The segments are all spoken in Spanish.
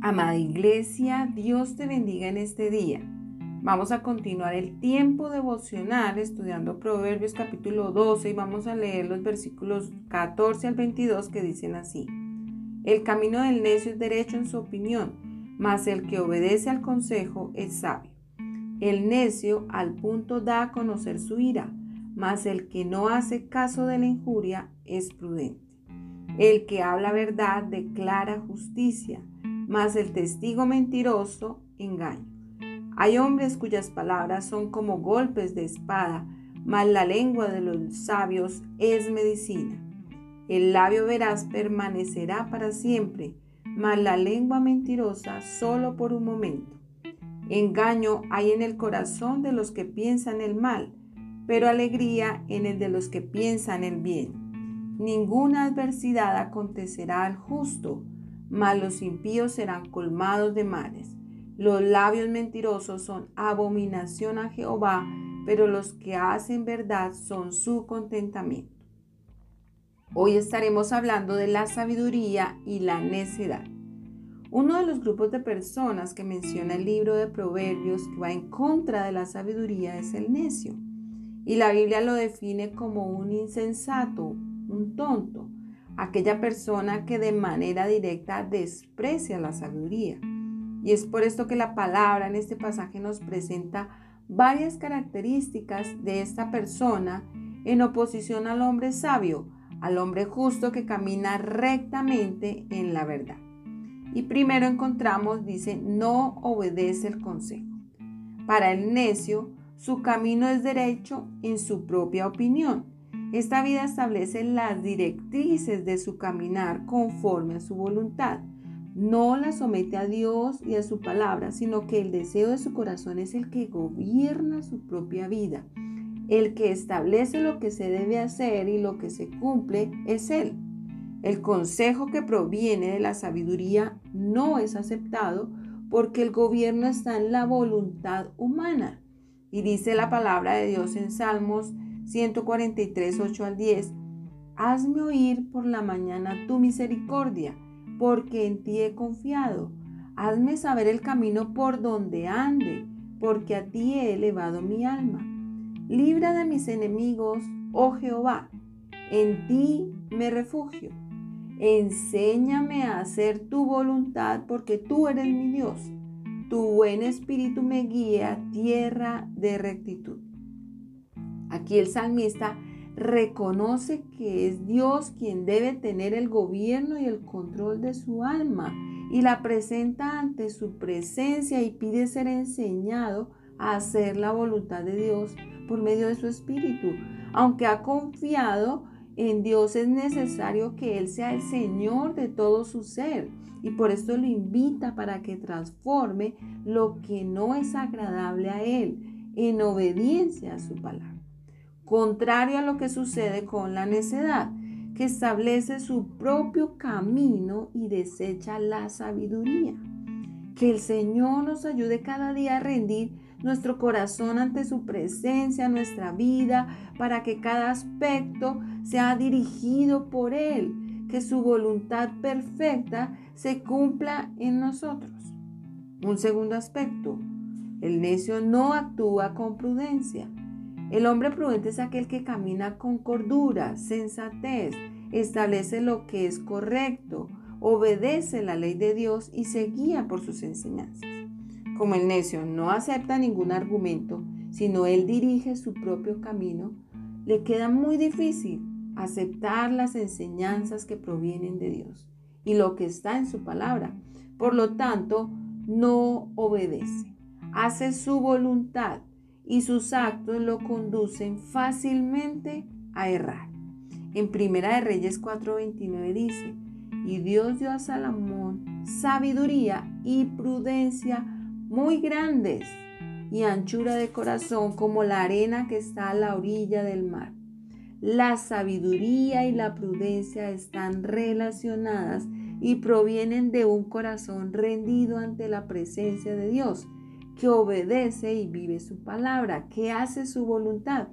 Amada Iglesia, Dios te bendiga en este día. Vamos a continuar el tiempo devocional estudiando Proverbios capítulo 12 y vamos a leer los versículos 14 al 22 que dicen así. El camino del necio es derecho en su opinión, mas el que obedece al consejo es sabio. El necio al punto da a conocer su ira, mas el que no hace caso de la injuria es prudente. El que habla verdad declara justicia, mas el testigo mentiroso engaña. Hay hombres cuyas palabras son como golpes de espada, mas la lengua de los sabios es medicina. El labio veraz permanecerá para siempre, mas la lengua mentirosa solo por un momento. Engaño hay en el corazón de los que piensan el mal, pero alegría en el de los que piensan el bien. Ninguna adversidad acontecerá al justo, mas los impíos serán colmados de males. Los labios mentirosos son abominación a Jehová, pero los que hacen verdad son su contentamiento. Hoy estaremos hablando de la sabiduría y la necedad. Uno de los grupos de personas que menciona el libro de Proverbios que va en contra de la sabiduría es el necio. Y la Biblia lo define como un insensato, un tonto, aquella persona que de manera directa desprecia la sabiduría. Y es por esto que la palabra en este pasaje nos presenta varias características de esta persona en oposición al hombre sabio, al hombre justo que camina rectamente en la verdad. Y primero encontramos, dice, no obedece el consejo. Para el necio, su camino es derecho en su propia opinión. Esta vida establece las directrices de su caminar conforme a su voluntad. No la somete a Dios y a su palabra, sino que el deseo de su corazón es el que gobierna su propia vida. El que establece lo que se debe hacer y lo que se cumple es Él. El consejo que proviene de la sabiduría no es aceptado porque el gobierno está en la voluntad humana. Y dice la palabra de Dios en Salmos 143, 8 al 10, Hazme oír por la mañana tu misericordia, porque en ti he confiado. Hazme saber el camino por donde ande, porque a ti he elevado mi alma. Libra de mis enemigos, oh Jehová, en ti me refugio. Enséñame a hacer tu voluntad porque tú eres mi Dios. Tu buen espíritu me guía tierra de rectitud. Aquí el salmista reconoce que es Dios quien debe tener el gobierno y el control de su alma y la presenta ante su presencia y pide ser enseñado a hacer la voluntad de Dios por medio de su espíritu, aunque ha confiado en Dios es necesario que Él sea el Señor de todo su ser y por esto lo invita para que transforme lo que no es agradable a Él en obediencia a su palabra. Contrario a lo que sucede con la necedad, que establece su propio camino y desecha la sabiduría. Que el Señor nos ayude cada día a rendir nuestro corazón ante su presencia, nuestra vida, para que cada aspecto sea dirigido por Él, que su voluntad perfecta se cumpla en nosotros. Un segundo aspecto, el necio no actúa con prudencia. El hombre prudente es aquel que camina con cordura, sensatez, establece lo que es correcto, obedece la ley de Dios y se guía por sus enseñanzas. Como el necio no acepta ningún argumento, sino él dirige su propio camino, le queda muy difícil aceptar las enseñanzas que provienen de Dios y lo que está en su palabra. Por lo tanto, no obedece, hace su voluntad y sus actos lo conducen fácilmente a errar. En Primera de Reyes 4:29 dice, y Dios dio a Salomón sabiduría y prudencia muy grandes y anchura de corazón como la arena que está a la orilla del mar. La sabiduría y la prudencia están relacionadas y provienen de un corazón rendido ante la presencia de Dios, que obedece y vive su palabra, que hace su voluntad.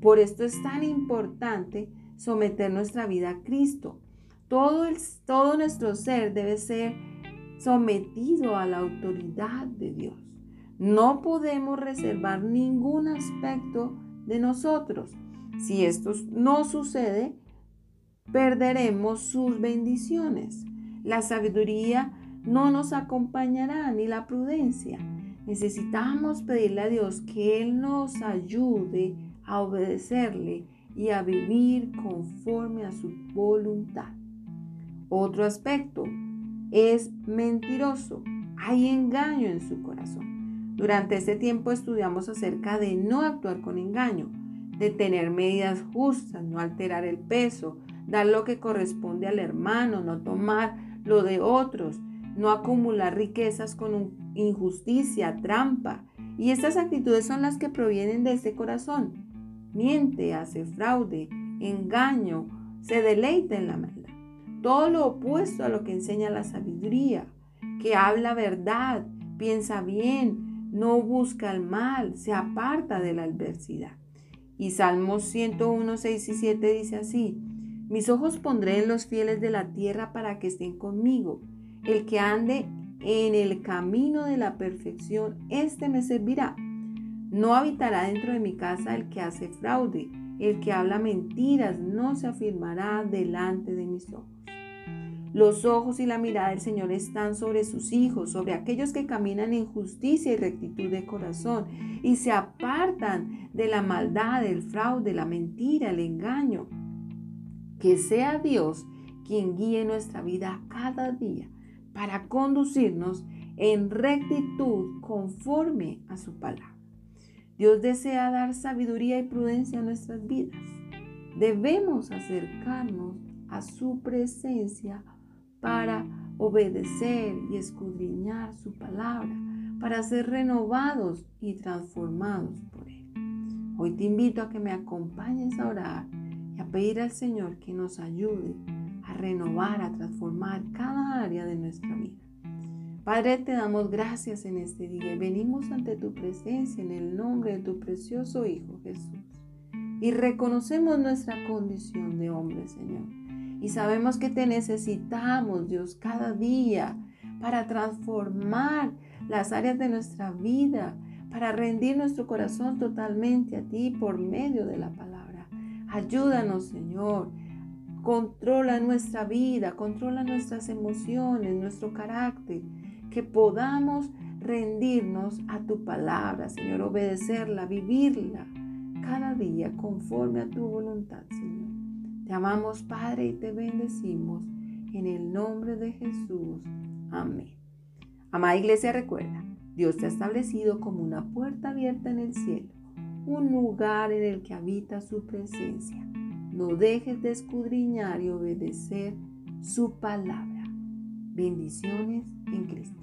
Por esto es tan importante someter nuestra vida a Cristo. Todo, nuestro ser debe ser sometido a la autoridad de Dios. No podemos reservar ningún aspecto de nosotros. Si esto no sucede, perderemos sus bendiciones. La sabiduría no nos acompañará ni la prudencia. Necesitamos pedirle a Dios que Él nos ayude a obedecerle y a vivir conforme a su voluntad. Otro aspecto es mentiroso. Hay engaño en su corazón. Durante este tiempo estudiamos acerca de no actuar con engaño, de tener medidas justas, no alterar el peso, dar lo que corresponde al hermano, no tomar lo de otros, no acumular riquezas con injusticia, trampa. Y estas actitudes son las que provienen de ese corazón. Miente, hace fraude, engaño, se deleita en la maldad. Todo lo opuesto a lo que enseña la sabiduría, que habla verdad, piensa bien, no busca el mal, se aparta de la adversidad. Y Salmos 101, 6 y 7 dice así, mis ojos pondré en los fieles de la tierra para que estén conmigo. El que ande en el camino de la perfección, éste me servirá. No habitará dentro de mi casa el que hace fraude, el que habla mentiras, no se afirmará delante de mis ojos. Los ojos y la mirada del Señor están sobre sus hijos, sobre aquellos que caminan en justicia y rectitud de corazón y se apartan de la maldad, el fraude, la mentira, el engaño. Que sea Dios quien guíe nuestra vida cada día para conducirnos en rectitud conforme a su palabra. Dios desea dar sabiduría y prudencia a nuestras vidas. Debemos acercarnos a su presencia para obedecer y escudriñar su palabra, para ser renovados y transformados por Él. Hoy te invito a que me acompañes a orar y a pedir al Señor que nos ayude a renovar, a transformar cada área de nuestra vida. Padre, te damos gracias en este día y venimos ante tu presencia en el nombre de tu precioso Hijo Jesús. Y reconocemos nuestra condición de hombre, Señor y sabemos que te necesitamos, Dios, cada día para transformar las áreas de nuestra vida, para rendir nuestro corazón totalmente a ti por medio de la palabra. Ayúdanos, Señor. Controla nuestra vida, controla nuestras emociones, nuestro carácter, que podamos rendirnos a tu palabra, Señor, obedecerla, vivirla cada día conforme a tu voluntad, Señor. Te amamos, Padre, y te bendecimos en el nombre de Jesús. Amén. Amada iglesia, recuerda, Dios te ha establecido como una puerta abierta en el cielo, un lugar en el que habita su presencia. No dejes de escudriñar y obedecer su palabra. Bendiciones en Cristo.